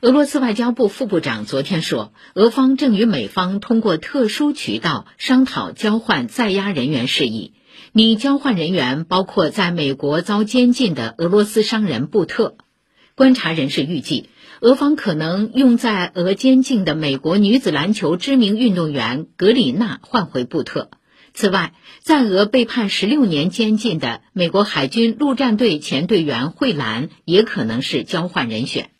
俄罗斯外交部副部长昨天说，俄方正与美方通过特殊渠道商讨交换在押人员事宜。拟交换人员包括在美国遭监禁的俄罗斯商人布特。观察人士预计，俄方可能用在俄监禁的美国女子篮球知名运动员格里娜换回布特。此外，在俄被判十六年监禁的美国海军陆战队前队员惠兰也可能是交换人选。